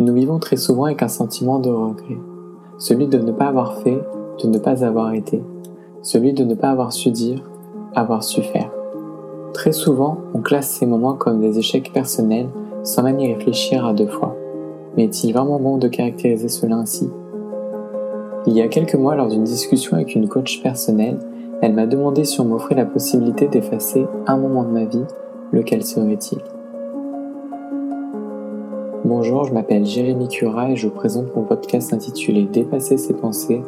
Nous vivons très souvent avec un sentiment de regret, celui de ne pas avoir fait, de ne pas avoir été, celui de ne pas avoir su dire, avoir su faire. Très souvent, on classe ces moments comme des échecs personnels sans même y réfléchir à deux fois. Mais est-il vraiment bon de caractériser cela ainsi? Il y a quelques mois, lors d'une discussion avec une coach personnelle, elle m'a demandé si on m'offrait la possibilité d'effacer un moment de ma vie, lequel serait-il? Bonjour, je m'appelle Jérémy Cura et je vous présente mon podcast intitulé Dépasser ses pensées,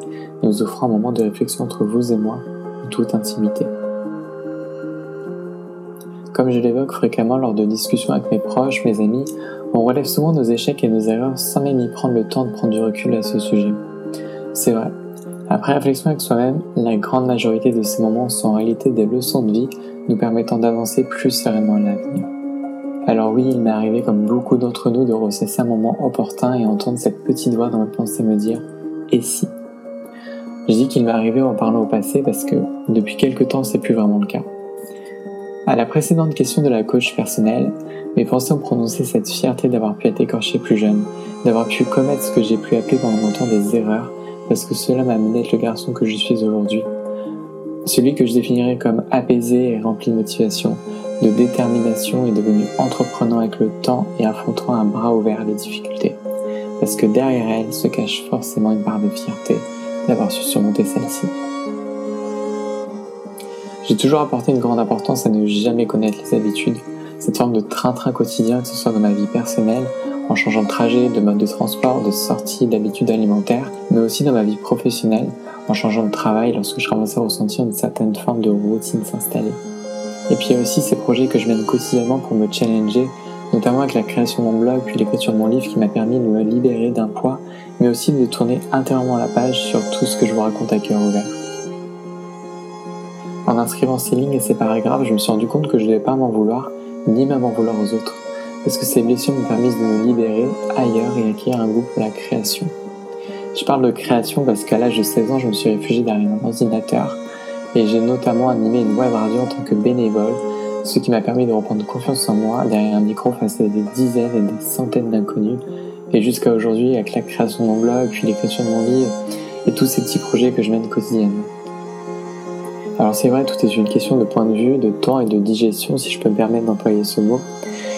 nous offrant un moment de réflexion entre vous et moi, en toute intimité. Comme je l'évoque fréquemment lors de discussions avec mes proches, mes amis, on relève souvent nos échecs et nos erreurs sans même y prendre le temps de prendre du recul à ce sujet. C'est vrai. Après réflexion avec soi-même, la grande majorité de ces moments sont en réalité des leçons de vie nous permettant d'avancer plus sereinement à l'avenir. Alors oui, il m'est arrivé comme beaucoup d'entre nous de ressasser un moment opportun et entendre cette petite voix dans ma pensée me dire « et si ?» Je dis qu'il m'est arrivé en parlant au passé parce que depuis quelque temps c'est plus vraiment le cas. À la précédente question de la coach personnelle, mes pensées ont prononcé cette fierté d'avoir pu être écorché plus jeune, d'avoir pu commettre ce que j'ai pu appeler pendant longtemps des erreurs, parce que cela m'a amené à être le garçon que je suis aujourd'hui. Celui que je définirais comme apaisé et rempli de motivation, de détermination et devenu entreprenant avec le temps et affrontant un bras ouvert les difficultés. Parce que derrière elle se cache forcément une part de fierté d'avoir su surmonter celle-ci. J'ai toujours apporté une grande importance à ne jamais connaître les habitudes, cette forme de train-train quotidien, que ce soit dans ma vie personnelle, en changeant de trajet, de mode de transport, de sortie, d'habitudes alimentaires, mais aussi dans ma vie professionnelle, en changeant de travail lorsque je commençais à ressentir une certaine forme de routine s'installer. Et puis il y a aussi ces projets que je mène quotidiennement pour me challenger, notamment avec la création de mon blog puis l'écriture de mon livre qui m'a permis de me libérer d'un poids, mais aussi de tourner intérieurement la page sur tout ce que je vous raconte à cœur ouvert. En inscrivant ces lignes et ces paragraphes, je me suis rendu compte que je ne devais pas m'en vouloir, ni même en vouloir aux autres, parce que ces blessures me permettent de me libérer ailleurs et acquérir un goût pour la création. Je parle de création parce qu'à l'âge de 16 ans, je me suis réfugié derrière un ordinateur et j'ai notamment animé une web radio en tant que bénévole, ce qui m'a permis de reprendre confiance en moi derrière un micro face à des dizaines et des centaines d'inconnus, et jusqu'à aujourd'hui avec la création de mon blog, puis l'écriture de mon livre, et tous ces petits projets que je mène quotidiennement. Alors c'est vrai, tout est une question de point de vue, de temps et de digestion, si je peux me permettre d'employer ce mot.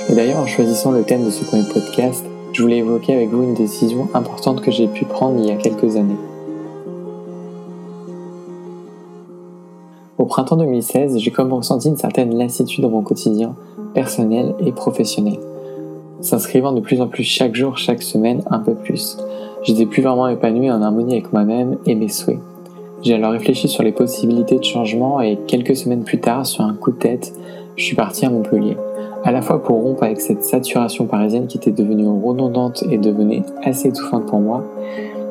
Et d'ailleurs, en choisissant le thème de ce premier podcast, je voulais évoquer avec vous une décision importante que j'ai pu prendre il y a quelques années. Au printemps 2016, j'ai comme ressenti une certaine lassitude dans mon quotidien, personnel et professionnel, s'inscrivant de plus en plus chaque jour, chaque semaine, un peu plus. J'étais plus vraiment épanoui en harmonie avec moi-même et mes souhaits. J'ai alors réfléchi sur les possibilités de changement et quelques semaines plus tard, sur un coup de tête, je suis parti à Montpellier. À la fois pour rompre avec cette saturation parisienne qui était devenue redondante et devenait assez étouffante pour moi,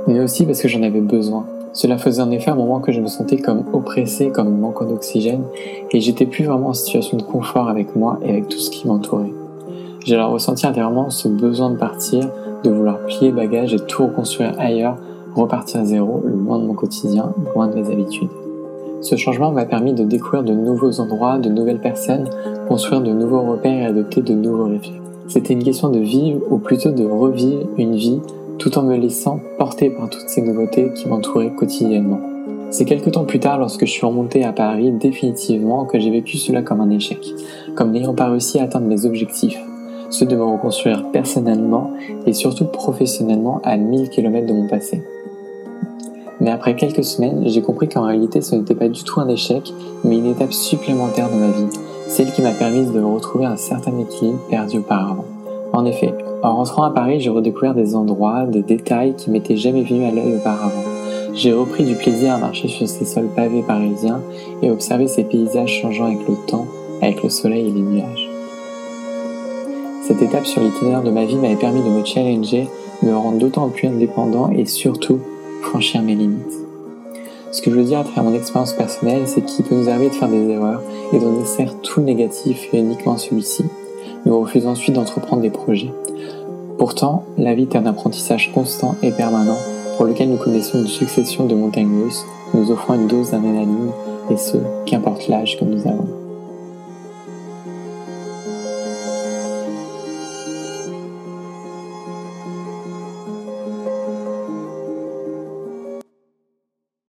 mais aussi parce que j'en avais besoin. Cela faisait en effet un moment que je me sentais comme oppressé, comme manquant d'oxygène, et j'étais plus vraiment en situation de confort avec moi et avec tout ce qui m'entourait. J'ai alors ressenti intérieurement ce besoin de partir, de vouloir plier bagages et tout reconstruire ailleurs repartir à zéro, loin de mon quotidien, loin de mes habitudes. Ce changement m'a permis de découvrir de nouveaux endroits, de nouvelles personnes, construire de nouveaux repères et adopter de nouveaux réflexes. C'était une question de vivre ou plutôt de revivre une vie tout en me laissant porter par toutes ces nouveautés qui m'entouraient quotidiennement. C'est quelques temps plus tard, lorsque je suis remonté à Paris définitivement, que j'ai vécu cela comme un échec, comme n'ayant pas réussi à atteindre mes objectifs, ceux de me reconstruire personnellement et surtout professionnellement à 1000 km de mon passé. Mais après quelques semaines, j'ai compris qu'en réalité ce n'était pas du tout un échec, mais une étape supplémentaire dans ma vie, celle qui m'a permis de retrouver un certain équilibre perdu auparavant. En effet, en rentrant à Paris, j'ai redécouvert des endroits, des détails qui m'étaient jamais venus à l'œil auparavant. J'ai repris du plaisir à marcher sur ces sols pavés parisiens et observer ces paysages changeant avec le temps, avec le soleil et les nuages. Cette étape sur l'itinéraire de ma vie m'avait permis de me challenger, me rendre d'autant plus indépendant et surtout franchir mes limites. Ce que je veux dire à travers mon expérience personnelle, c'est qu'il peut nous arriver de faire des erreurs et d'en extraire tout négatif et uniquement celui-ci. Nous refusons ensuite d'entreprendre des projets. Pourtant, la vie est un apprentissage constant et permanent pour lequel nous connaissons une succession de montagnes russes, nous offrant une dose d'adrénaline, et ce, qu'importe l'âge que nous avons.